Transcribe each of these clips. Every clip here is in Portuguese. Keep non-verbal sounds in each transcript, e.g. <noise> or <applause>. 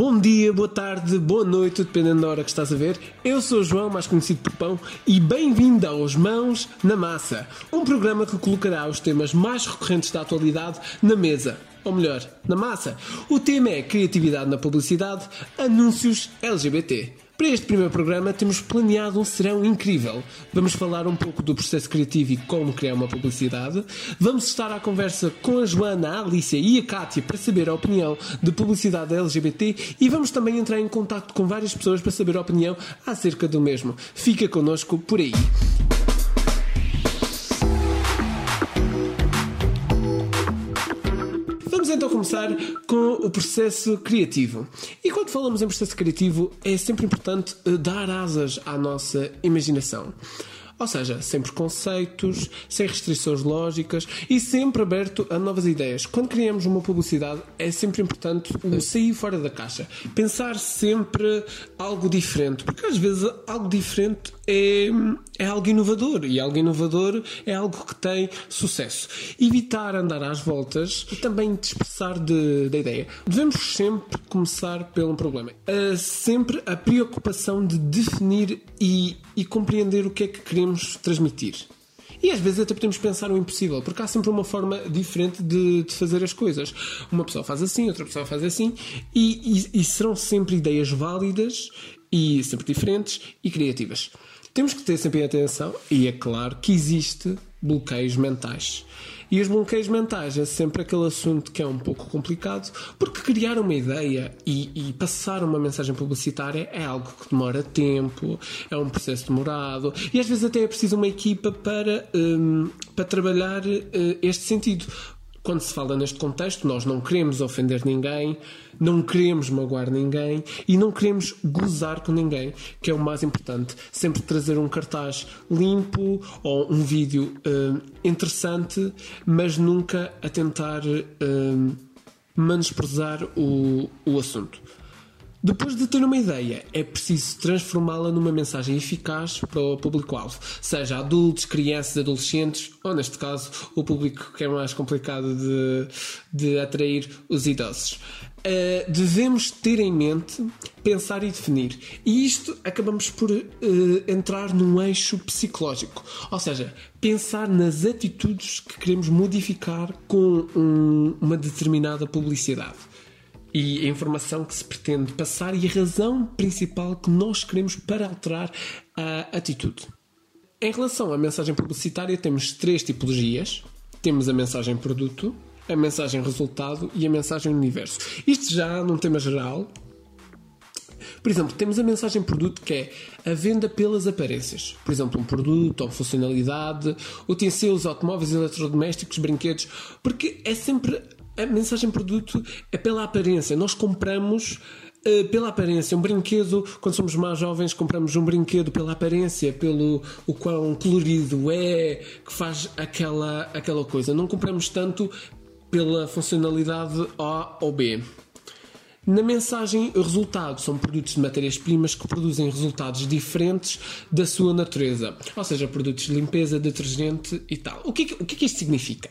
bom dia, boa tarde, boa noite, dependendo da hora que estás a ver. Eu sou o João, mais conhecido por Pão, e bem-vindo aos Mãos na Massa, um programa que colocará os temas mais recorrentes da atualidade na mesa. Ou melhor, na massa. O tema é criatividade na publicidade, anúncios LGBT. Para este primeiro programa temos planeado um serão incrível. Vamos falar um pouco do processo criativo e como criar uma publicidade. Vamos estar à conversa com a Joana, a Alicia e a Kátia para saber a opinião de publicidade LGBT e vamos também entrar em contato com várias pessoas para saber a opinião acerca do mesmo. Fica connosco por aí. Começar com o processo criativo. E quando falamos em processo criativo, é sempre importante eh, dar asas à nossa imaginação. Ou seja, sem preconceitos, sem restrições lógicas e sempre aberto a novas ideias. Quando criamos uma publicidade, é sempre importante sair fora da caixa. Pensar sempre algo diferente, porque às vezes algo diferente é, é algo inovador e algo inovador é algo que tem sucesso. Evitar andar às voltas e também dispersar de, da ideia. Devemos sempre começar pelo problema. Uh, sempre a preocupação de definir e, e compreender o que é que queremos transmitir. E às vezes até podemos pensar o impossível, porque há sempre uma forma diferente de, de fazer as coisas. Uma pessoa faz assim, outra pessoa faz assim, e, e, e serão sempre ideias válidas e sempre diferentes e criativas. Temos que ter sempre atenção, e é claro que existe bloqueios mentais. E os bloqueios mentais é sempre aquele assunto que é um pouco complicado, porque criar uma ideia e, e, passar uma mensagem publicitária é algo que demora tempo, é um processo demorado e às vezes até é preciso uma equipa para, um, para trabalhar uh, este sentido quando se fala neste contexto, nós não queremos ofender ninguém, não queremos magoar ninguém e não queremos gozar com ninguém, que é o mais importante. Sempre trazer um cartaz limpo ou um vídeo uh, interessante, mas nunca a tentar uh, menosprezar o, o assunto. Depois de ter uma ideia, é preciso transformá-la numa mensagem eficaz para o público-alvo, seja adultos, crianças, adolescentes, ou neste caso, o público que é mais complicado de, de atrair, os idosos. Uh, devemos ter em mente, pensar e definir. E isto acabamos por uh, entrar num eixo psicológico, ou seja, pensar nas atitudes que queremos modificar com um, uma determinada publicidade e a informação que se pretende passar e a razão principal que nós queremos para alterar a atitude. Em relação à mensagem publicitária, temos três tipologias: temos a mensagem produto, a mensagem resultado e a mensagem universo. Isto já num tema geral. Por exemplo, temos a mensagem produto que é a venda pelas aparências. Por exemplo, um produto ou funcionalidade, utensílios, automóveis, eletrodomésticos, brinquedos, porque é sempre a mensagem produto é pela aparência. Nós compramos uh, pela aparência. Um brinquedo, quando somos mais jovens, compramos um brinquedo pela aparência, pelo o quão colorido é, que faz aquela, aquela coisa. Não compramos tanto pela funcionalidade A ou B. Na mensagem resultado, são produtos de matérias-primas que produzem resultados diferentes da sua natureza, ou seja, produtos de limpeza, detergente e tal. O que, o que é que isto significa?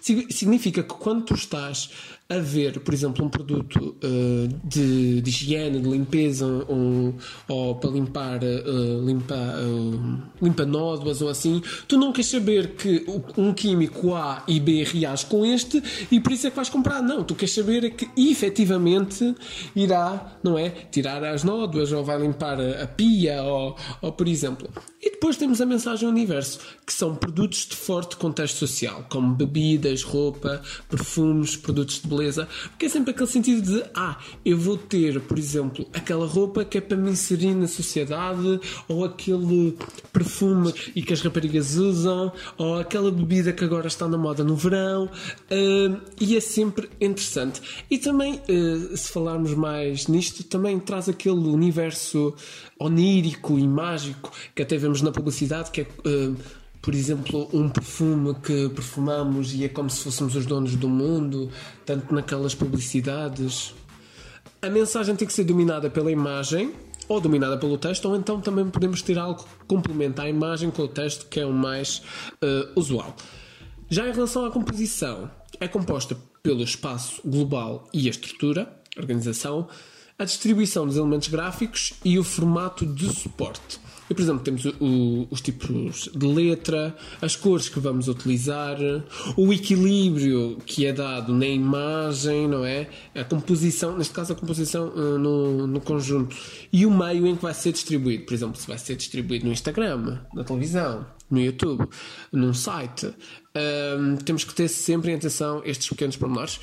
Significa que quando tu estás a ver, por exemplo, um produto uh, de, de, higiene, de limpeza, um, ou para limpar, uh, limpa, uh, limpa nódoas ou assim, tu não queres saber que um químico A e B reage com este e por isso é que vais comprar. Não, tu queres saber que efetivamente irá, não é? Tirar as nódoas ou vai limpar a pia ou, ou por exemplo. E depois temos a mensagem universo, que são produtos de forte contexto social, como bebidas, roupa, perfumes, produtos de porque é sempre aquele sentido de ah, eu vou ter, por exemplo, aquela roupa que é para me inserir na sociedade, ou aquele perfume e que as raparigas usam, ou aquela bebida que agora está na moda no verão, uh, e é sempre interessante. E também, uh, se falarmos mais nisto, também traz aquele universo onírico e mágico que até vemos na publicidade, que é. Uh, por exemplo, um perfume que perfumamos e é como se fôssemos os donos do mundo, tanto naquelas publicidades. A mensagem tem que ser dominada pela imagem ou dominada pelo texto, ou então também podemos ter algo que complementa a imagem com o texto, que é o mais uh, usual. Já em relação à composição, é composta pelo espaço global e a estrutura, organização, a distribuição dos elementos gráficos e o formato de suporte. E, por exemplo, temos o, os tipos de letra, as cores que vamos utilizar, o equilíbrio que é dado na imagem, não é? A composição, neste caso a composição uh, no, no conjunto, e o meio em que vai ser distribuído. Por exemplo, se vai ser distribuído no Instagram, na televisão, no YouTube, num site. Um, temos que ter sempre em atenção estes pequenos pormenores.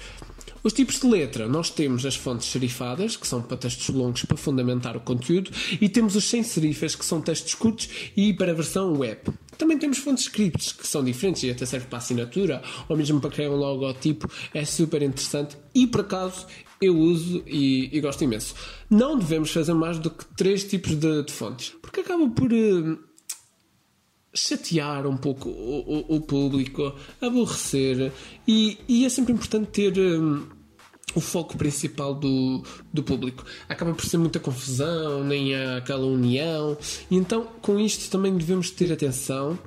Os tipos de letra, nós temos as fontes serifadas, que são para textos longos para fundamentar o conteúdo, e temos os sem serifas, que são textos curtos e para a versão web. Também temos fontes scripts, que são diferentes e até serve para assinatura, ou mesmo para criar um logotipo, é super interessante e por acaso eu uso e, e gosto imenso. Não devemos fazer mais do que três tipos de, de fontes, porque acaba por. Uh, chatear um pouco o, o, o público, aborrecer, e, e, é sempre importante ter um, o foco principal do, do público. Acaba por ser muita confusão, nem há aquela união, e então com isto também devemos ter atenção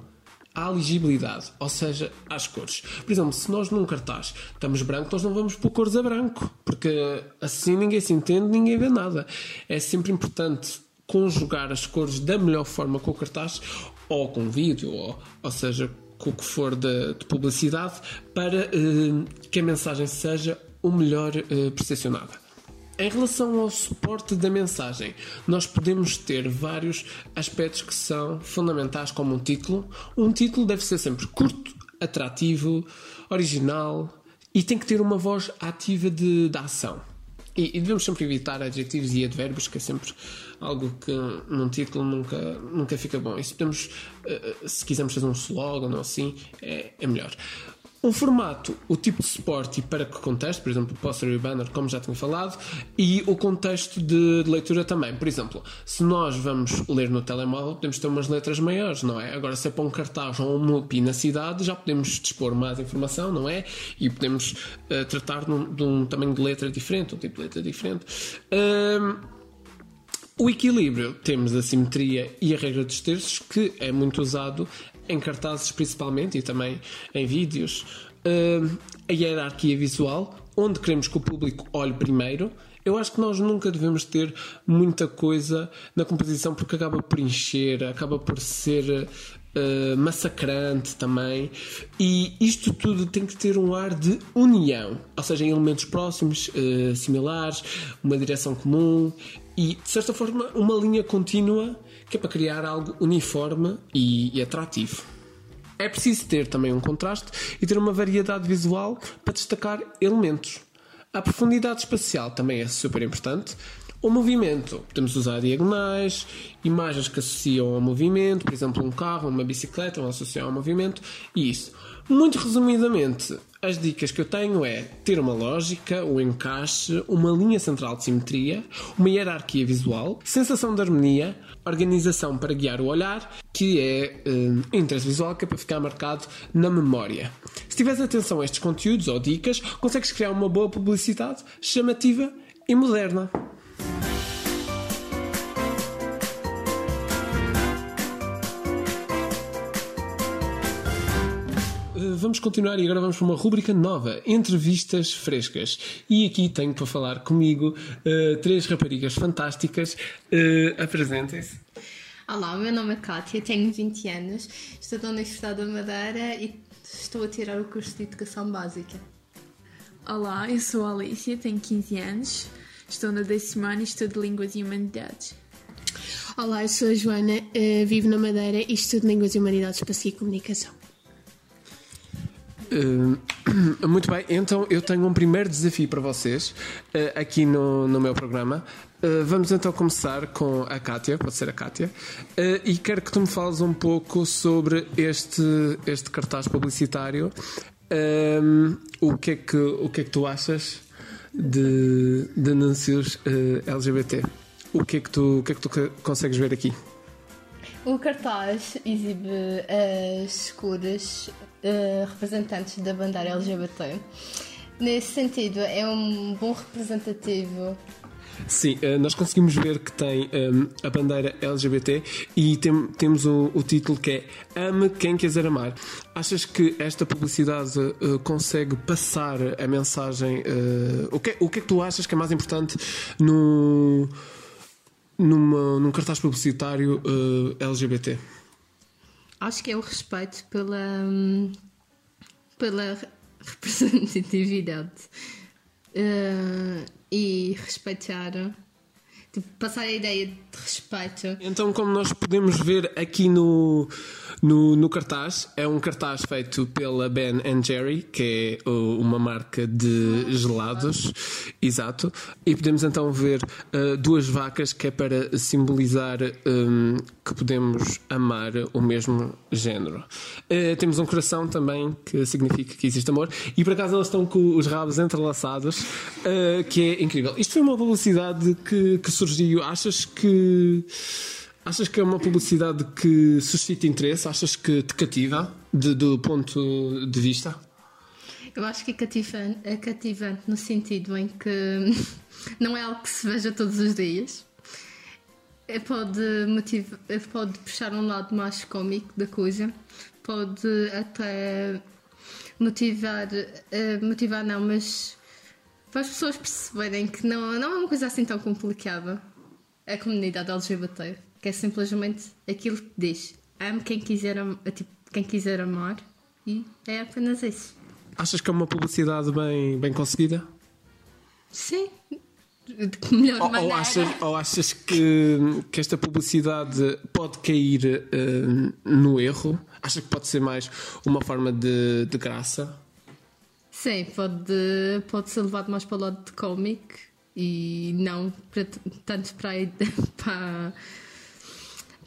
à legibilidade, ou seja, às cores. Por exemplo, se nós num cartaz estamos branco, nós não vamos pôr cores a branco, porque assim ninguém se entende, ninguém vê nada. É sempre importante conjugar as cores da melhor forma com o cartaz, ou com vídeo, ou, ou seja, com o que for de, de publicidade, para eh, que a mensagem seja o melhor eh, percepcionada. Em relação ao suporte da mensagem, nós podemos ter vários aspectos que são fundamentais, como um título. Um título deve ser sempre curto, atrativo, original e tem que ter uma voz ativa de, de ação. E, e, devemos sempre evitar adjetivos e advérbios, que é sempre algo que num título nunca, nunca fica bom. E se, podemos, uh, se quisermos fazer um slogan ou assim, é, é melhor. O formato, o tipo de suporte e para que contexto, por exemplo, poster e banner, como já tinha falado, e o contexto de, de, leitura também. Por exemplo, se nós vamos ler no telemóvel, podemos ter umas letras maiores, não é? Agora, se é para um cartaz ou um MUPI na cidade, já podemos dispor mais informação, não é? E podemos uh, tratar de um, de um, tamanho de letra diferente, um tipo de letra diferente. Uh, o equilíbrio, temos a simetria e a regra dos terços, que é muito usado em cartazes principalmente e também em vídeos. Uh, a hierarquia visual, onde queremos que o público olhe primeiro. Eu acho que nós nunca devemos ter muita coisa na composição porque acaba por encher, acaba por ser Uh, massacrante também. E isto tudo tem que ter um ar de união, ou seja, em elementos próximos, uh, similares, uma direção comum e, de certa forma, uma linha contínua que é para criar algo uniforme e, e atrativo. É preciso ter também um contraste e ter uma variedade visual para destacar elementos. A profundidade espacial também é super importante. O movimento, podemos usar diagonais, imagens que associam ao movimento, por exemplo, um carro, uma bicicleta, vão associar ao movimento, e isso. Muito resumidamente, as dicas que eu tenho é ter uma lógica, um encaixe, uma linha central de simetria, uma hierarquia visual, sensação de harmonia, organização para guiar o olhar, que é um, interesse visual que é para ficar marcado na memória. Se tiveres atenção a estes conteúdos ou dicas, consegues criar uma boa publicidade chamativa e moderna. Vamos continuar e agora vamos para uma rúbrica nova: entrevistas frescas. E aqui tenho para falar comigo uh, três raparigas fantásticas. Uh, Apresentem-se. Olá, meu nome é Kátia, tenho 20 anos, estou na Universidade da Madeira e estou a tirar o curso de Educação Básica. Olá, eu sou a Alicia, tenho 15 anos, estou na décimo ano e estudo Línguas e Humanidades. Olá, eu sou a Joana, uh, vivo na Madeira e estudo Línguas e Humanidades para e Comunicação. Uh, <coughs> muito bem, então eu tenho um primeiro desafio para vocês uh, aqui no, no meu programa. Uh, vamos então começar com a Kátia, pode ser a Kátia, e quero que tu me fales um pouco sobre este, este cartaz publicitário. o, que é que, o que é que tu achas de, de anúncios LGBT? O que, é que tu, o que é que tu consegues ver aqui? O cartaz exibe as cores uh, representantes da bandeira LGBT. Nesse sentido, é um bom representativo Sim, eh, nós conseguimos ver que tem um, a bandeira LGBT e tem, temos o, o, título que é Ame quem quiser amar. Achas que esta publicidade uh, consegue passar a mensagem? Uh, o, que, o que é que tu achas que é mais importante no, numa, num cartaz publicitário uh, LGBT? Acho que é o respeito pela, hum, pela representatividade uh, e respeitar, tipo, passar a ideia de respeito. Então, como nós podemos ver aqui no, no, no cartaz, é um cartaz feito pela Ben Jerry, que é uma marca de gelados, exato, e podemos então ver uh, duas vacas que é para simbolizar um, que podemos amar o mesmo género. Uh, temos um coração também que significa que existe amor, e por acaso elas estão com os rabos entrelaçados, uh, que é incrível. Isto foi uma publicidade que, que surgiu. Achas que Achas que é uma publicidade que suscita interesse? Achas que te cativa de, do ponto de vista? Eu acho que é cativante, é cativante no sentido em que <laughs> não é algo que se veja todos os dias. É, pode, motivar, é, pode puxar um lado mais cómico da coisa, pode até motivar, é, motivar não, mas para as pessoas perceberem que não, não é uma coisa assim tão complicada a comunidade LGBT que é simplesmente aquilo que diz. Ame quem quiser, tipo, quem quiser amar e é apenas isso. Achas que é uma publicidade bem, bem conseguida? Sim. De melhor ou. Ou achas, ou achas que, que esta publicidade pode cair uh, no erro? Achas que pode ser mais uma forma de, de graça? Sim, pode, pode ser levado mais para o lado de cómic e não para, tanto para, <laughs> para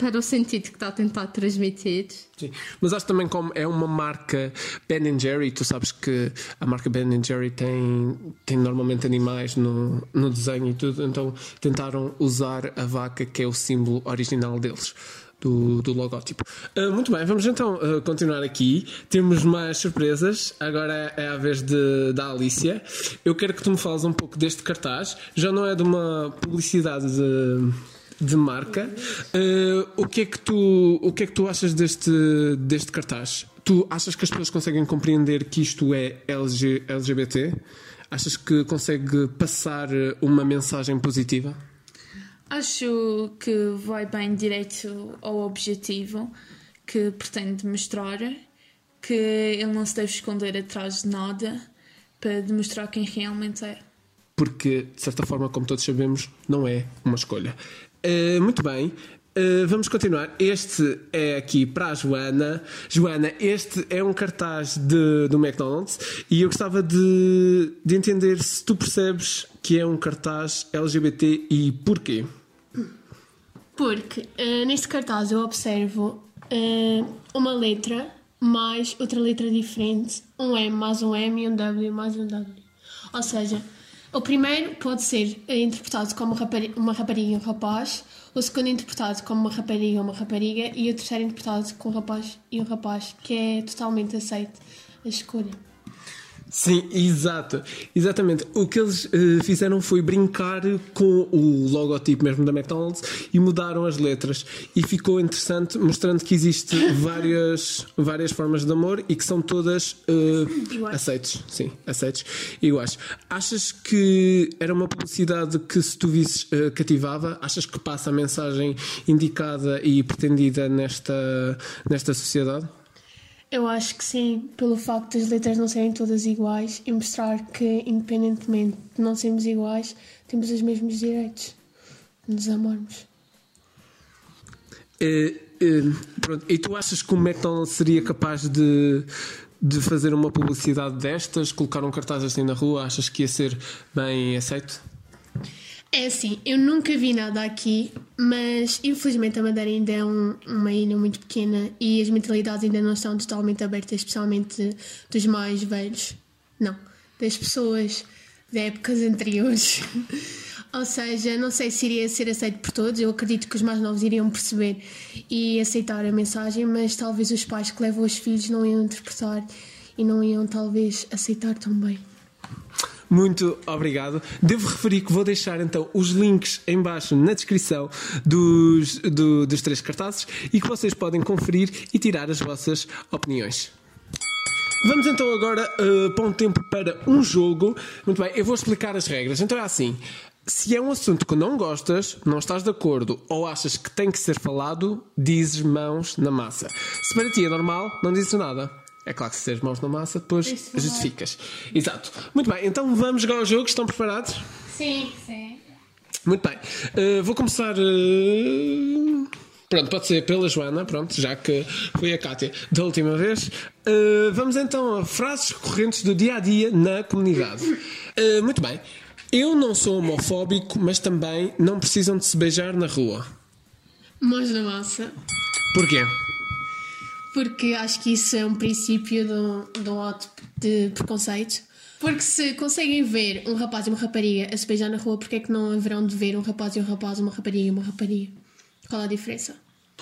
para o sentido que está a tentar transmitir. Sim, mas acho também como é uma marca Ben Jerry, tu sabes que a marca Ben Jerry tem, tem normalmente animais no, no desenho e tudo, então tentaram usar a vaca que é o símbolo original deles. Do, do logótipo. Uh, muito bem, vamos então uh, continuar aqui. Temos mais surpresas. Agora é a vez de, da Alicia. Eu quero que tu me fales um pouco deste cartaz. Já não é de uma publicidade de de marca. Uh, o, que é que tu, o que é que tu achas deste, deste cartaz? Tu achas que as pessoas conseguem compreender que isto é LG, LGBT? Achas que consegue passar uma mensagem positiva? Acho que vai bem direito ao objetivo que pretende mostrar, que ele não se deve esconder atrás de nada para demonstrar quem realmente é. Porque, de certa forma, como todos sabemos, não é uma escolha. Uh, muito bem. Uh, vamos continuar. Este é aqui para a Joana. Joana, este é um cartaz de, do McDonald's e eu gostava de, de entender se tu percebes que é um cartaz LGBT e porquê. Porque uh, neste cartaz eu observo uh, uma letra mais outra letra diferente, um M mais um M e um W mais um W. Ou seja, o primeiro pode ser interpretado como uma rapariga e um rapaz, o segundo interpretado como uma rapariga e uma rapariga, e o terceiro interpretado como um rapaz e um rapaz, que é totalmente aceito a escolha. Sim, exato. Exatamente. O que eles uh, fizeram foi brincar com o logotipo mesmo da McDonald's e mudaram as letras. E ficou interessante, mostrando que existe <laughs> várias, várias formas de amor e que são todas uh, aceites. Sim, aceites. Iguais. Achas que era uma publicidade que, se tu visses, uh, cativava? Achas que passa a mensagem indicada e pretendida nesta, nesta sociedade? Eu acho que sim, pelo facto das letras não serem todas iguais e mostrar que, independentemente de não sermos iguais, temos os mesmos direitos de nos amarmos. É, é, pronto. E tu achas que o McDonald's seria capaz de, de fazer uma publicidade destas, colocar um cartaz assim na rua? Achas que ia ser bem aceito? É assim, eu nunca vi nada aqui, mas infelizmente a Madeira ainda é um, uma ilha muito pequena e as mentalidades ainda não estão totalmente abertas, especialmente dos mais velhos. Não, das pessoas de épocas <laughs> anteriores. Ou seja, não sei se iria ser aceito por todos, eu acredito que os mais novos iriam perceber e aceitar a mensagem, mas talvez os pais que levam os filhos não iam interpretar e não iam talvez aceitar tão bem. Muito obrigado. Devo referir que vou deixar então os links em baixo na descrição dos, do- dos três cartazes e que vocês podem conferir e tirar as vossas opiniões. Vamos então agora uh, para um tempo para um jogo. Muito bem, eu vou explicar as regras. Então é assim: se é um assunto que não gostas, não estás de acordo ou achas que tem que ser falado, dizes mãos na massa. Se para ti é normal, não dizes nada. É claro que se tens mãos na massa, depois Isso justificas. Exato. Muito bem, então vamos jogar o jogo. Estão preparados? Sim. Sim. Muito bem. Uh, vou começar. uh, Pronto, pode ser pela Joana, pronto, já que foi a Cátia da última vez. Uh, vamos então a frases recorrentes do dia a dia na comunidade. Uh, muito bem. Eu não sou homofóbico, mas também não precisam de se beijar na rua. Mãos na massa. Porquê? Porque acho que isso é um princípio de um, de um ato de preconceito. Porque se conseguem ver um rapaz e uma rapariga a se beijar na rua, porque é que não haverão de ver um rapaz e um rapaz, uma rapariga e uma rapariga? Qual a diferença?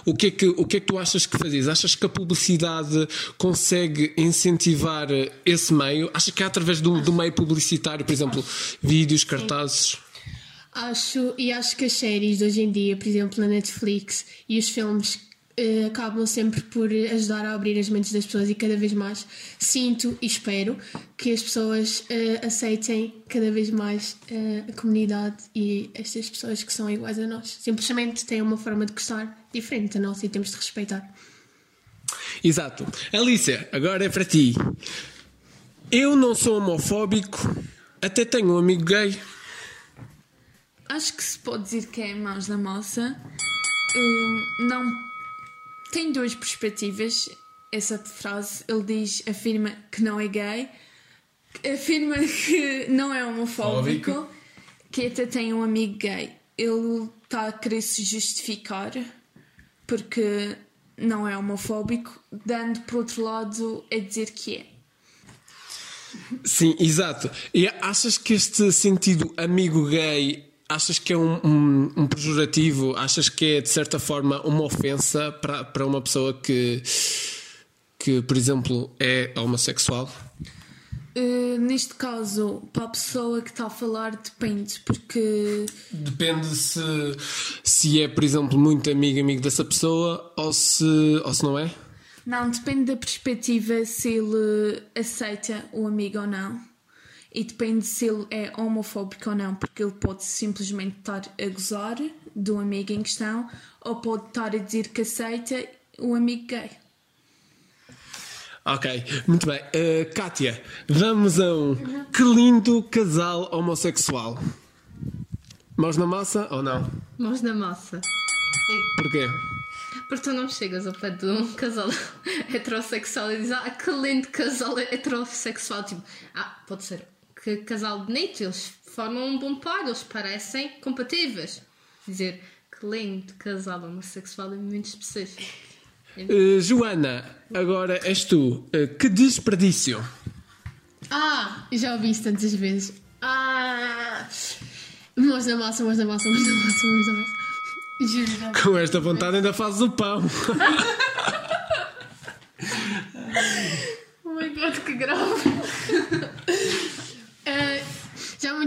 O que, é que, o que é que tu achas que fazes? Achas que a publicidade consegue incentivar esse meio? Achas que é através do, do meio publicitário, por exemplo, vídeos, cartazes? Acho, e acho que as séries de hoje em dia, por exemplo, na Netflix e os filmes eh, acabam sempre por ajudar a abrir as mentes das pessoas e cada vez mais sinto e espero que as pessoas eh, aceitem cada vez mais eh, a comunidade e estas pessoas que são iguais a nós. Simplesmente têm uma forma de gostar diferente da nossa e temos de respeitar. Exato. Alicia, agora é para ti. Eu não sou homofóbico, até tenho um amigo gay. Acho que se pode dizer que é mãos na massa. Hum, não. Tem duas perspectivas. Essa frase, ele diz, afirma que não é gay, afirma que não é homofóbico, Fóbico. que até tem um amigo gay. Ele está a querer se justificar porque não é homofóbico, dando por outro lado a dizer que é. Sim, exato. E achas que este sentido amigo gay, achas que é um, um, um pejorativo? Achas que é de certa forma uma ofensa para, para uma pessoa que, que, por exemplo, é homossexual? Uh, neste caso, para a pessoa que está a falar, depende, porque Depende se, se é, por exemplo, muito amigo amigo dessa pessoa ou se, ou se não é. Não, depende da perspectiva se ele aceita o amigo ou não. E depende se ele é homofóbico ou não, porque ele pode simplesmente estar a gozar do amigo em questão ou pode estar a dizer que aceita o amigo gay. Ok, muito bem. Uh, Kátia, vamos a um. Que lindo casal homossexual. Mãos na massa ou não? Mãos na massa. Porquê? Porque tu não chegas ao pé de um casal <laughs> heterossexual e dizes, ah, que lindo casal heterossexual. Tipo, ah, pode ser que casal bonito, eles formam um bom par, eles parecem compatíveis. Dizer que lindo casal homossexual é muito específico. Uh, Joana, agora és tu. Uh, que desperdício. Ah, já ouvi isso tantas vezes. Ah! Mãos na massa, mãos na massa, mãos na massa, mãos na massa. Juro, já. Com esta vontade ainda fazes o pão. <laughs> Oh my god, que grave!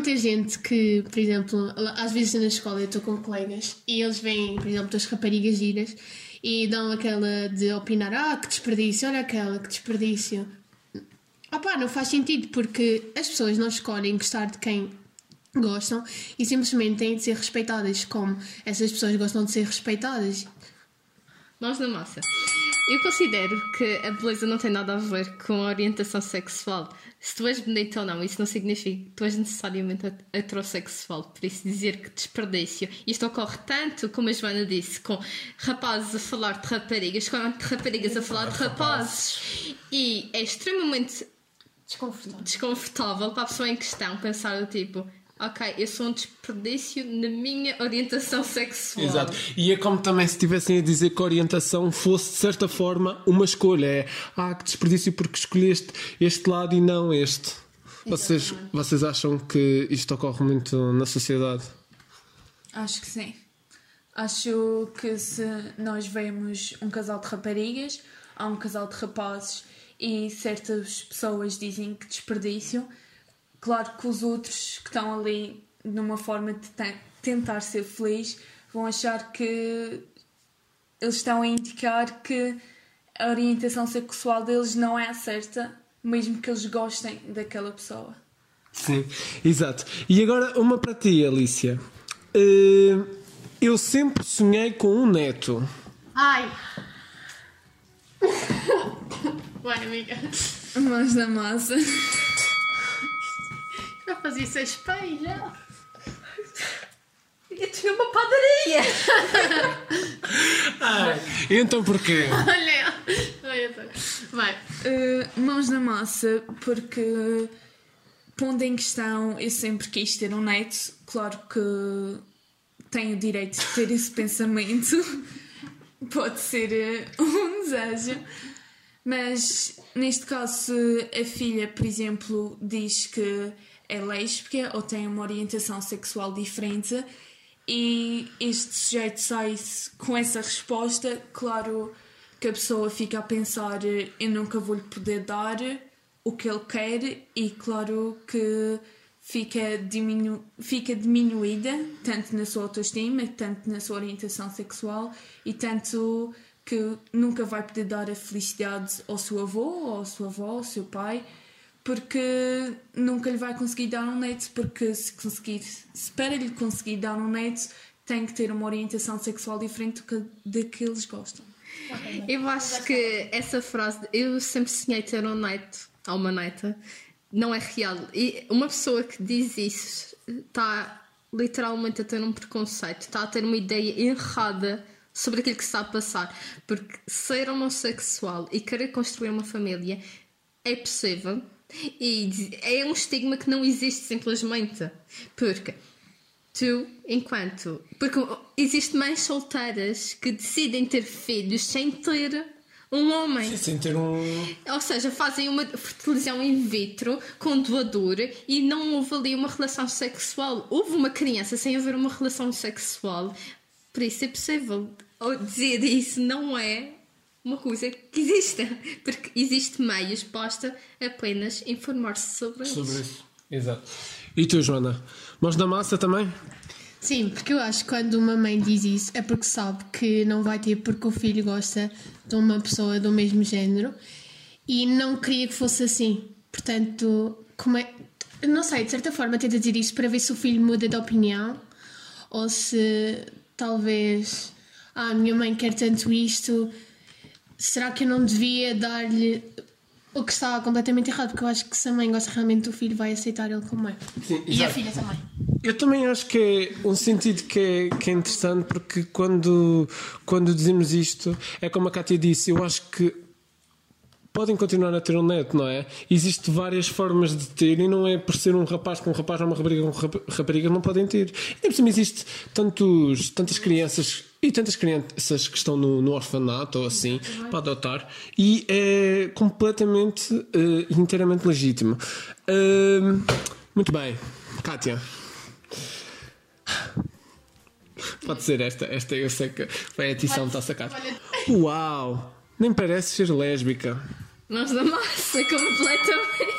Muita gente que, por exemplo, às vezes na escola eu estou com colegas e eles veem, por exemplo, as raparigas giras e dão aquela de opinar: ah, que desperdício, olha aquela, que desperdício. Ah pá, não faz sentido porque as pessoas não escolhem gostar de quem gostam e simplesmente têm de ser respeitadas como essas pessoas gostam de ser respeitadas. Mãos na massa. Eu considero que a beleza não tem nada a ver com a orientação sexual. Se tu és bonito ou não, isso não significa que tu és necessariamente heterossexual. Por isso, dizer que desperdício. Isto ocorre tanto, como a Joana disse, com rapazes a falar de raparigas, quanto raparigas a falar de rapazes. E é extremamente Desconfortável. desconfortável para a pessoa em questão pensar do tipo. Ok, eu sou um desperdício na minha orientação sexual. Exato. E é como também se estivessem a dizer que a orientação fosse, de certa forma, uma escolha. É, ah, que desperdício porque escolheste este lado e não este. Vocês, vocês acham que isto ocorre muito na sociedade? Acho que sim. Acho que se nós vemos um casal de raparigas, há um casal de rapazes e certas pessoas dizem que desperdício, claro que os outros que estão ali numa forma de te- tentar ser feliz vão achar que eles estão a indicar que a orientação sexual deles não é a certa, mesmo que eles gostem daquela pessoa. Sim, exato. E agora uma para ti, Alicia. Eh, eu sempre sonhei com um neto. Ai! <laughs> Vai, amiga. Mãos da massa. Já fazia isso a espelho. Eu tinha uma padaria! <laughs> Ai, então porquê? Olha! Olha, Vai. Uh, mãos na massa, porque pondo em questão, eu sempre quis ter um neto, claro que tenho o direito de ter esse <laughs> pensamento, pode ser uh, um desejo, mas neste caso, se a filha, por exemplo, diz que é lésbica ou tem uma orientação sexual diferente. E este sujeito sai com essa resposta, claro que a pessoa fica a pensar eu nunca vou-lhe poder dar o que ele quer. E claro que fica, diminu fica diminuída tanto na sua autoestima, tanto na sua orientação sexual e tanto que nunca vai poder dar a felicidade ao seu avô, ou à sua avó, ao seu pai porque nunca lhe vai conseguir dar um neto porque se conseguir, se para lhe conseguir dar um neto tem que ter uma orientação sexual diferente do que, de que eles gostam. Eu acho que essa frase, eu sempre sonhei ter um neto, ou uma neta, não é real. E uma pessoa que diz isso está literalmente a ter um preconceito, está a ter uma ideia errada sobre aquilo que está a passar. Porque ser homossexual e querer construir uma família é possível. E é um estigma que não existe simplesmente. Porque tu, enquanto. Porque existem mães solteiras que decidem ter filhos sem ter um homem. Sem ter um. Ou seja, fazem uma fertilização in vitro com doador e não houve ali uma relação sexual. Houve uma criança sem haver uma relação sexual. Por isso é possível. Ou dizer isso não é uma coisa que existe. <laughs> Porque existe meios, basta apenas informar-se sobre, Sobre isso. isso. Exato. E tu, Joana? Mãos da massa também? Sim, porque eu acho que quando uma mãe diz isso é porque sabe que não vai ter porque o filho gosta de uma pessoa do mesmo género e não queria que fosse assim. Portanto, como é. Não sei, de certa forma tenta dizer isso para ver se o filho muda de opinião ou se talvez. Ah, a minha mãe quer tanto isto, será que eu não devia dar-lhe o que está completamente errado? Porque eu acho que se a mãe gosta realmente do filho, vai aceitar ele como é. Sim, E a exato. filha também. Eu também acho que é um sentido que é, que é interessante porque quando, quando dizemos isto, é como a Cátia disse, eu acho que podem continuar a ter um neto, não é? Existem várias formas de ter e não é por ser um rapaz com um rapaz ou uma rapariga com rap- rapariga não podem ter. E por cima existe tantos, tantas crianças e tantas crianças que estão no, no orfanato ou assim para adotar e é completamente eh, inteiramente legítimo. Ahm, muito bem, Kátia. Pode ser esta, esta eu sei que vai a edição está sacada. Uau! Nem parece ser lésbica. Nós da massa, completamente.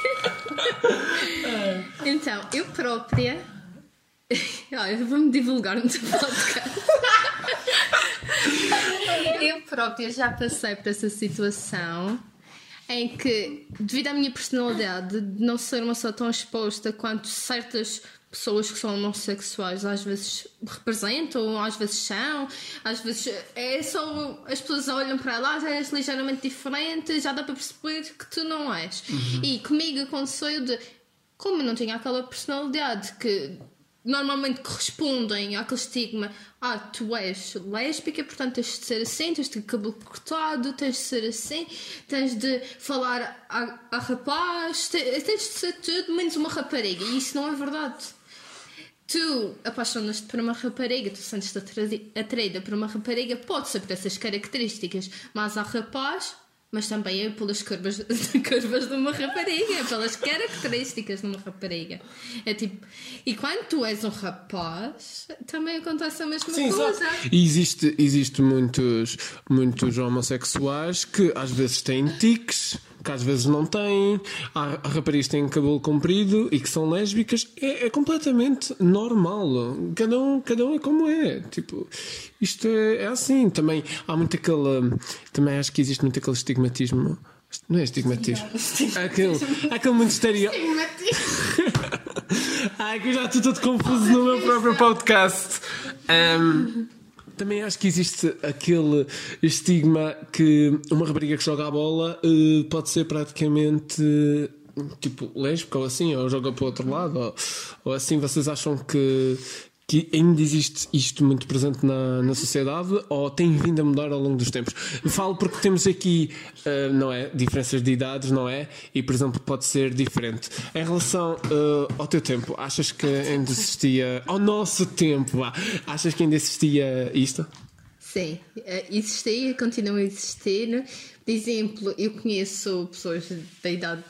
<laughs> então, eu própria. Olha, <laughs> eu vou-me divulgar no teu podcast. Eu própria já passei por essa situação em que, devido à minha personalidade, de não ser uma pessoa tão exposta quanto certas pessoas que são homossexuais às vezes representam, às vezes são, às vezes é só as pessoas olham para lá, já és ligeiramente diferente, já dá para perceber que tu não és. E comigo aconteceu de como eu não tinha aquela personalidade que normalmente correspondem àquele estigma ah, tu és lésbica, portanto tens de ser assim, tens de ter cabelo cortado, tens de ser assim, tens de falar a, a rapaz, te- tens de ser tudo menos uma rapariga. E isso não é verdade. Tu apaixonas-te por uma rapariga, tu sentes-te atraí- atraída por uma rapariga, pode ser por essas características, mas há rapaz, mas também é pelas curvas, <laughs> curvas de uma rapariga, pelas características de uma rapariga. É tipo, e quando tu és um rapaz, também acontece a mesma coisa. E existe, existe muitos, muitos homossexuais que às vezes têm tiques que às vezes não têm, há, raparigas que têm cabelo comprido e que são lésbicas, é, é completamente normal. Cada um, cada um é como é. Tipo, isto é, é assim. Também há muito aquele. Também acho que existe muito aquele estigmatismo. Não é estigmatismo. Há aquele, aquele muito estereótipo. <laughs> Ai, que eu já estou todo confuso no meu próprio podcast. Um, também acho que existe aquele estigma que uma rapariga que joga a bola uh, pode ser praticamente tipo lésbica ou assim, ou joga para o outro lado, ou, ou assim. Vocês acham que, que ainda existe isto muito presente na, na sociedade ou tem vindo a mudar ao longo dos tempos? Falo porque temos aqui, uh, não é? Diferenças de idades, não é? E, por exemplo, pode ser diferente. Em relação uh, ao teu tempo, achas que ainda existia. Ao nosso tempo, vá, achas que ainda existia isto? Sim, eh, existia continua a existir. Por exemplo, eu conheço pessoas da idade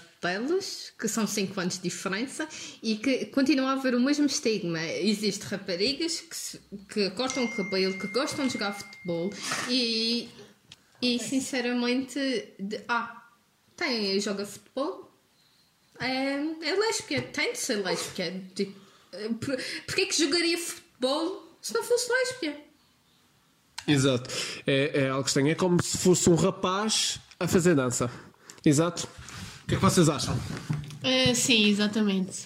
que são 5 anos de diferença, e que continua a haver o mesmo estigma. Existem raparigas que, que cortam o cabelo, que gostam de jogar futebol, e, e sinceramente, de- ah, tem, joga futebol, é, é lésbica, tem de ser lésbica. Tipo, por, porquê que jogaria futebol se não fosse lésbica? Exato. É, é algo estranho. É como se fosse um rapaz a fazer dança. Exato. O que é que vocês acham? Ah, sim, exatamente.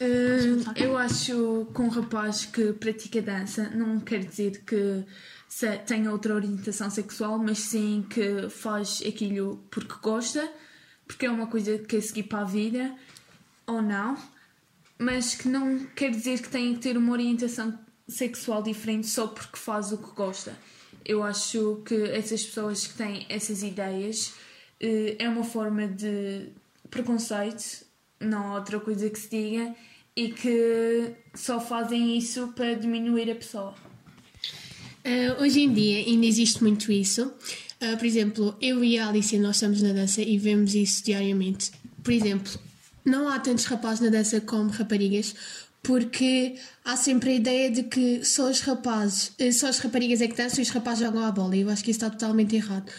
Uh, eu acho que um rapaz que pratica dança não quer dizer que se- tenha outra orientação sexual, mas sim que faz aquilo porque gosta, porque é uma coisa que quer seguir para a vida, ou não, mas que não quer dizer que tenha que ter uma orientação sexual diferente só porque faz o que gosta. Eu acho que essas pessoas que têm essas ideias é uma forma de preconceito, não há outra coisa que se diga, e que só fazem isso para diminuir a pessoa. Ah, hoje em dia ainda existe muito isso. Ah, por exemplo, eu e a Alicia nós estamos na dança e vemos isso diariamente. Por exemplo, não há tantos rapazes na dança como raparigas, porque há sempre a ideia de que só os rapazes, eh, só as raparigas é que dançam e os rapazes jogam a bola. E eu acho que isso está totalmente errado.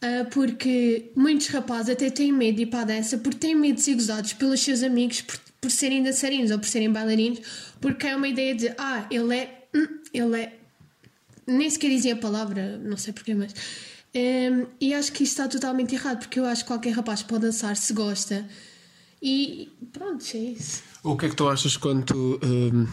Ah, porque muitos rapazes até têm medo de ir para a dança porque têm medo de ser gozados pelos seus amigos por, por serem dançarinos ou por serem bailarinos, porque é uma ideia de ah, ele é. hum, ele é nem sequer dizia a palavra, não sei porquê, mas. Hum, e acho que isso está totalmente errado, porque eu acho que qualquer rapaz pode dançar se gosta. E pronto, é isso. O que é que tu achas quando tu hum,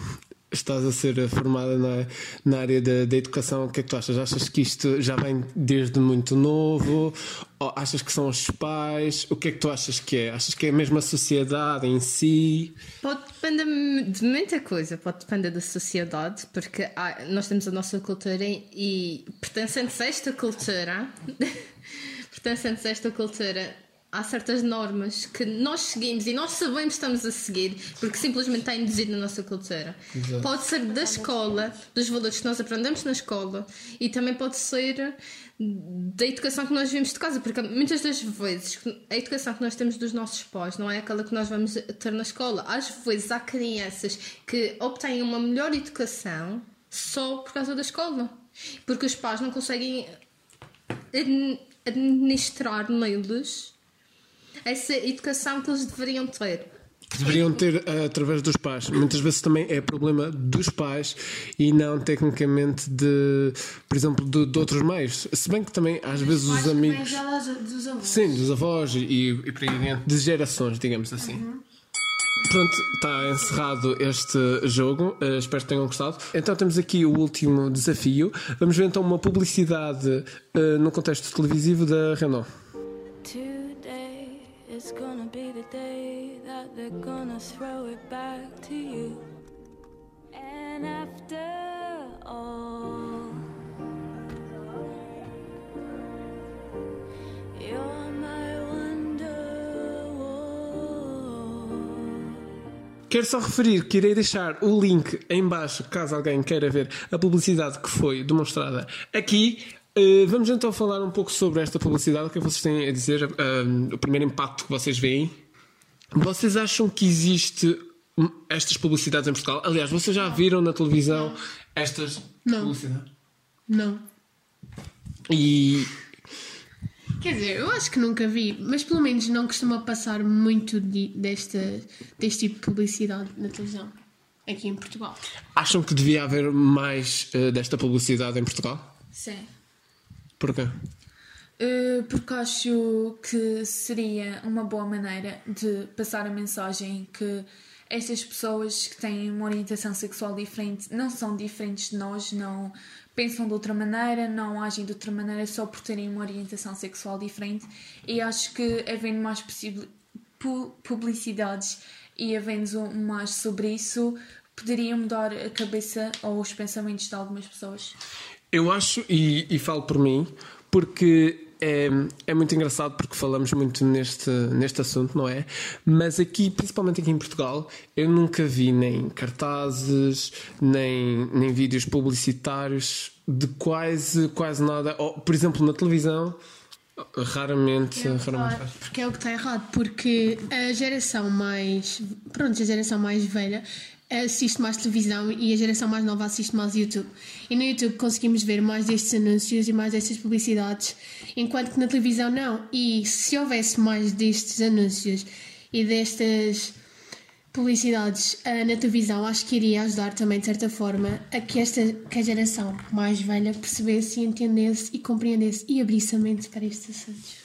estás a ser formada na, na área da, da educação? O que é que tu achas? Achas que isto já vem desde muito novo? Ou achas que são os pais? O que é que tu achas que é? Achas que é mesmo a sociedade em si? Pode depender de muita coisa, pode depender da sociedade, porque nós temos a nossa cultura e pertencentes a esta cultura, <laughs> pertencentes a esta cultura, há certas normas que nós seguimos e nós sabemos que estamos a seguir porque simplesmente está induzido na nossa cultura. Pode ser da escola, dos valores que nós aprendemos na escola e também pode ser da educação que nós vimos de casa, porque muitas das vezes a educação que nós temos dos nossos pais não é aquela que nós vamos ter na escola. Às vezes há crianças que obtêm uma melhor educação só por causa da escola, porque os pais não conseguem admi- administrar neles essa educação que eles deveriam ter. Que deveriam ter eh, através dos pais. Muitas vezes também é problema dos pais e não tecnicamente de, por exemplo, de, de outros meios. Se bem que também às vezes os amigos. dos avós. Sim, dos avós e, e por aí adiante, de gerações, digamos assim. Pronto, está encerrado este jogo. eh, espero que tenham gostado. Então temos aqui o último desafio. Vamos ver então uma publicidade eh, no contexto televisivo da Renault. Today is gonna be the day that they're gonna throw it back to you. And after all, you're my. Quero só referir que irei deixar o link em baixo, caso alguém queira ver a publicidade que foi demonstrada aqui. Eh, vamos então falar um pouco sobre esta publicidade. O que vocês têm a dizer? eh, o primeiro impacto que vocês veem. Vocês acham que existe estas publicidades em Portugal? Aliás, vocês já viram na televisão estas Não. publicidades? Não. E Quer dizer, eu acho que nunca vi, mas pelo menos não costuma passar muito de, desta, deste tipo de publicidade na televisão, aqui em Portugal. Acham que devia haver mais eh, desta publicidade em Portugal? Sim. Porquê? Uh, porque acho que seria uma boa maneira de passar a mensagem que estas pessoas que têm uma orientação sexual diferente não são diferentes de nós, não pensam de outra maneira, não agem de outra maneira só por terem uma orientação sexual diferente. E acho que havendo mais publicidades e havendo mais sobre isso, poderia mudar a cabeça ou os pensamentos de algumas pessoas. Eu acho, e, e falo por mim, porque é, é muito engraçado porque falamos muito neste, neste assunto, não é? Mas aqui, principalmente aqui em Portugal, eu nunca vi nem cartazes, nem, nem vídeos publicitários de quase, quase nada. Ou, por exemplo, na televisão, raramente. raramente. Porque é o que está errado, porque a geração mais. Pronto, a geração mais velha assiste mais televisão e a geração mais nova assiste mais YouTube. E no YouTube conseguimos ver mais destes anúncios e mais destas publicidades, enquanto que na televisão não. E se houvesse mais destes anúncios e destas publicidades ah, na televisão, acho que iria ajudar também, de certa forma, a que, esta, que a geração mais velha percebesse entendesse e compreendesse e abrisse a mente para estes assuntos.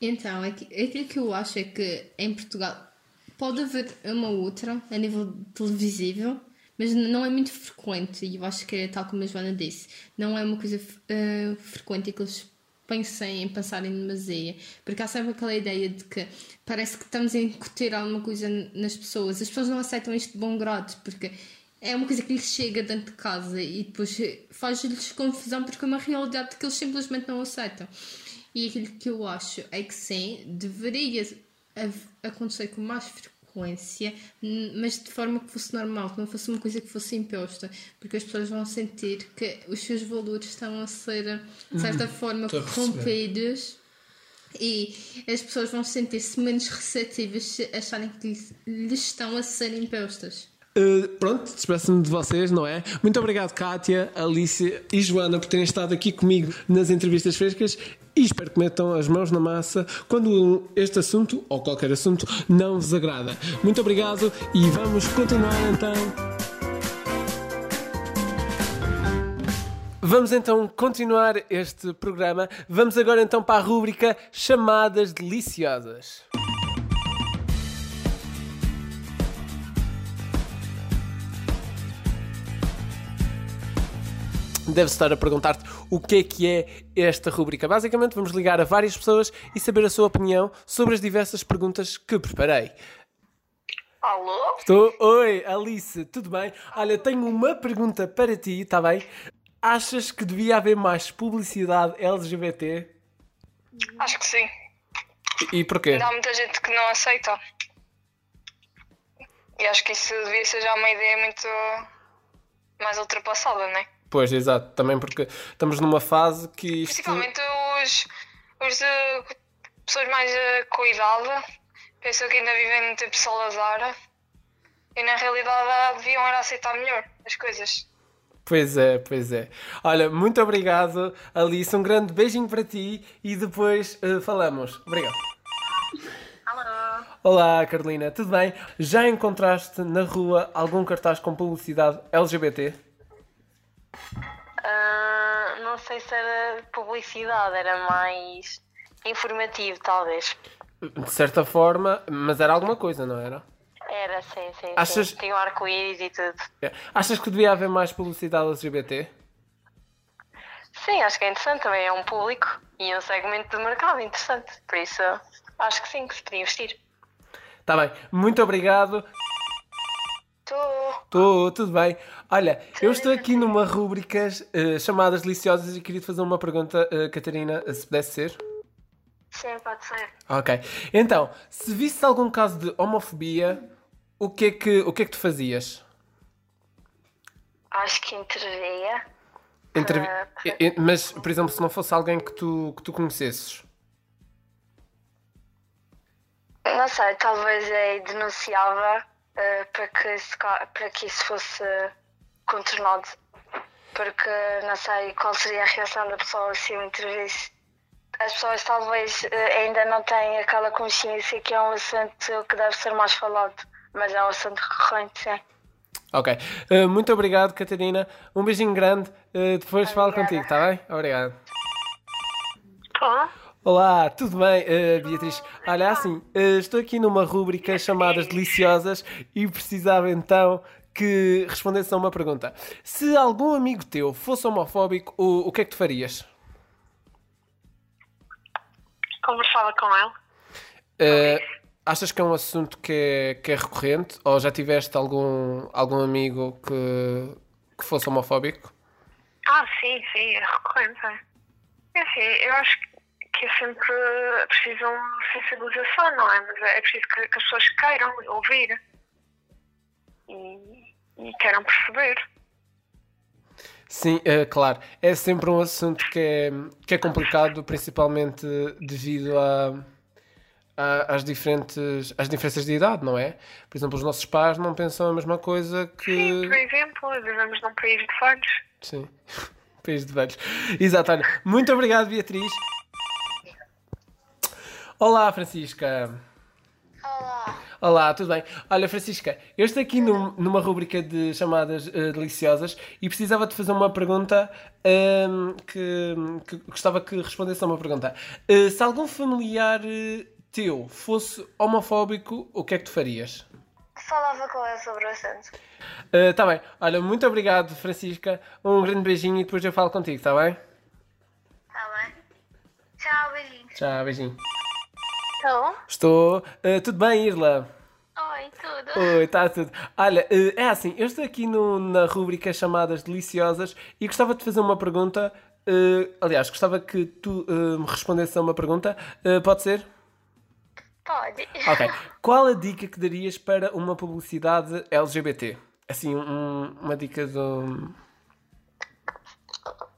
Então, aqui- aquilo que eu acho é que em Portugal pode haver uma outra a nível televisivo, mas não é muito frequente. E eu acho que é tal como a Joana disse, não é uma coisa eh, frequente que eles pensem em pensar em demasia. Porque há sempre aquela ideia de que parece que estamos a incutir alguma coisa nas pessoas. As pessoas não aceitam isto de bom grado, porque é uma coisa que lhes chega dentro de casa e depois faz-lhes confusão porque é uma realidade que eles simplesmente não aceitam. E aquilo que eu acho é que sim, deveria acontecer com mais frequência, mas de forma que fosse normal, que não fosse uma coisa que fosse imposta, porque as pessoas vão sentir que os seus valores estão a ser, de certa forma, estou a perceber. corrompidos e as pessoas vão sentir-se menos receptivas se acharem que lhes estão a ser impostas. Uh, pronto, despeço-me de vocês, não é? Muito obrigado, Kátia, Alicia e Joana, por terem estado aqui comigo nas entrevistas frescas e espero que metam as mãos na massa quando este assunto, ou qualquer assunto, não vos agrada. Muito obrigado e vamos continuar então. Vamos então continuar este programa. Vamos agora então para a rúbrica Chamadas Deliciosas. Deve estar a perguntar-te o que é que é esta rubrica. Basicamente, vamos ligar a várias pessoas e saber a sua opinião sobre as diversas perguntas que preparei. Alô? Estou. Oi, Alice, tudo bem? Olha, tenho uma pergunta para ti, está bem? Achas que devia haver mais publicidade LGBT? Acho que sim. E e porquê? Ainda há muita gente que não aceita. E acho que isso devia ser já uma ideia muito mais ultrapassada, não é? Pois, exato, também porque estamos numa fase que isto. Principalmente os, os eh, pessoas mais eh, com idade pensam que ainda vivem no tempo Salazar e na realidade ah, deviam era aceitar melhor as coisas. Pois é, pois é. Olha, muito obrigado, Alice. Um grande beijinho para ti e depois eh, falamos. Obrigado. Alô? Olá, Carolina, tudo bem? Já encontraste na rua algum cartaz com publicidade LGBT? Ah, não sei se era publicidade, era mais informativo, talvez. De certa forma, mas era alguma coisa, não era? Era, sim, sim. Achas- sim. Tinha um arco-íris e tudo. É. Achas que devia haver mais publicidade LGBT? Sim, acho que é interessante. Também é um público e um segmento de mercado interessante. Por isso, acho que sim, que se podia investir. Tá bem, muito obrigado. Estou. Estou, tudo bem. Olha, eu estou aqui numa rúbrica eh, chamadas deliciosas e queria te fazer uma pergunta, eh, Catarina, se pudesse ser. Sim, pode ser. Ok. Então, se visse algum caso de homofobia, o que é que, o que, é que tu fazias? Acho que intervia. Intervi- e- Mas, por exemplo, se não fosse alguém que tu, que tu conhecesses. Não sei, talvez aí denunciava eh, para, que ca- para que isso fosse contornado. Porque não sei qual seria a reação da pessoa se eu intervisse. as pessoas talvez eh, ainda não têm aquela consciência que é um assunto que deve ser mais falado, mas é um assunto recorrente, sim. Ok. Uh, muito obrigado, Catarina. Um beijinho grande. Uh, depois falo contigo, está bem? Obrigado. Tô? Olá, tudo bem, uh, Beatriz? Olha, assim, uh, estou aqui numa rúbrica chamadas Deliciosas e precisava então que respondesse a uma pergunta. Se algum amigo teu fosse homofóbico, o, o que é que tu farias? Conversava com ele. Uh, achas que é um assunto que é, que é recorrente? Ou já tiveste algum, algum amigo que, que fosse homofóbico? Ah, sim, sim, é recorrente. É assim, eu acho que é sempre preciso uma sensibilização, não é? Mas é preciso que, que as pessoas queiram ouvir e, e queiram perceber. Sim, é, claro. É sempre um assunto que é, que é complicado, principalmente devido a, a, às, diferentes, às diferenças de idade, não é? Por exemplo, os nossos pais não pensam a mesma coisa que. Sim, por exemplo, vivemos num país de velhos. Sim, <laughs> país de velhos. Exato, olha. Muito obrigado, Beatriz. Olá, Francisca. Olá. Olá, tudo bem? Olha, Francisca, eu estou aqui num- numa rubrica de chamadas eh, deliciosas e precisava de fazer uma pergunta ehm, que, que gostava que respondesse a uma pergunta. Eh, se algum familiar eh, teu fosse homofóbico, o que é que tu farias? Falava com ele sobre o assunto. Está bem. Olha, muito obrigado, Francisca. Um grande beijinho e depois eu falo contigo, está bem? Tá bem? Tchau, beijinhos. Tchau, beijinho. Estou? Estou. Eh, tudo bem, Irla? Oi, tudo? Oi, está tudo. Olha, eh, é assim, eu estou aqui no- na rubrica chamadas deliciosas e gostava de fazer uma pergunta. eh, aliás, gostava que tu eh, me respondesse a uma pergunta. Pode ser? Pode. Ok. <laughs> Qual a dica que darias para uma publicidade LGBT? Assim, um- uma dica do.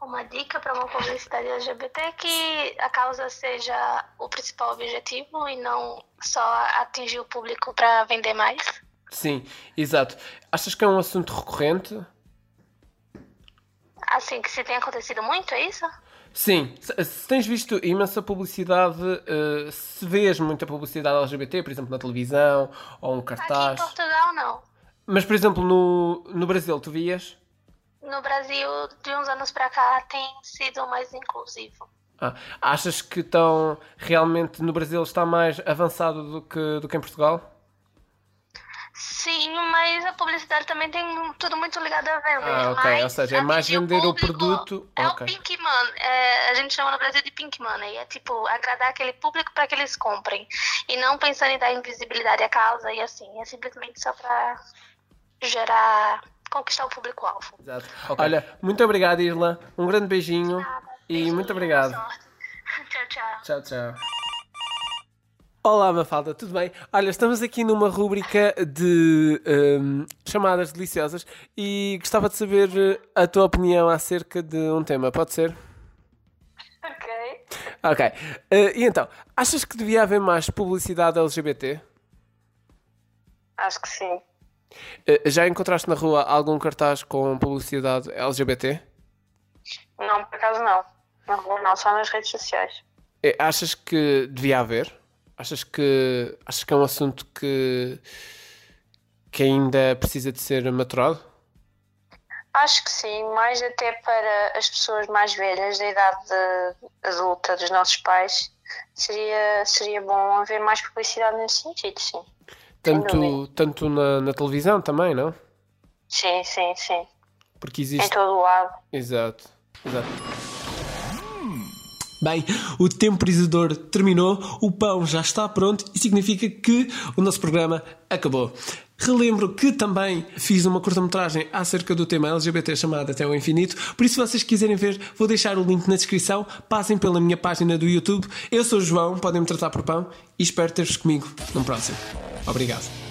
Uma dica para uma publicidade LGBT que a causa seja o principal objetivo e não só atingir o público para vender mais. Sim, exato. Achas que é um assunto recorrente? Assim, que se tem acontecido muito, é isso? Sim, se, tens visto imensa publicidade, eh, se vês muita publicidade LGBT, por exemplo, na televisão ou um Aqui em cartaz. Portugal, não. Mas, por exemplo, no, no Brasil, tu vias? No Brasil, de uns anos para cá, tem sido mais inclusivo. Ah, achas que estão realmente no Brasil está mais avançado do que, do que em Portugal? Sim, mas a publicidade também tem tudo muito ligado a venda. Ah, ok, mais ou seja, é mais vender o público. produto, É ok. o pink money. É, a gente chama no Brasil de pink money. É tipo agradar aquele público para que eles comprem. E não pensando em dar invisibilidade à causa e assim. É simplesmente só para gerar, conquistar o público-alvo. Exato. Olha, muito obrigado, Irla. Um grande beijinho e muito obrigado. <laughs> Tchau, tchau. Tchau, tchau. Olá, Mafalda, tudo bem? Olha, estamos aqui numa rúbrica de hum, chamadas deliciosas e gostava de saber eh, a tua opinião acerca de um tema, pode ser? Ok. Ok. Eh, e então, achas que devia haver mais publicidade LGBT? Acho que sim. Eh, já encontraste na rua algum cartaz com publicidade LGBT? Não, por acaso não. Não, não só nas redes sociais. Eh, achas que devia haver? Achas que, achas que é um assunto que, que ainda precisa de ser maturado? Acho que sim, mais até para as pessoas mais velhas, da idade adulta dos nossos pais, seria, seria bom haver mais publicidade nesse sentido, sim. Tanto, tanto na, na televisão também, não? Sim, sim, sim. Porque Em existe. todo o lado. Exato, exato. Bem, o temporizador terminou, o pão já está pronto e significa que o nosso programa acabou. Relembro que também fiz uma curta-metragem acerca do tema LGBT chamada Até o Infinito, por isso, se vocês quiserem ver, vou deixar o link na descrição. Passem pela minha página do YouTube. Eu sou o João, podem me tratar por pão e espero ter-vos comigo no próximo. Obrigado.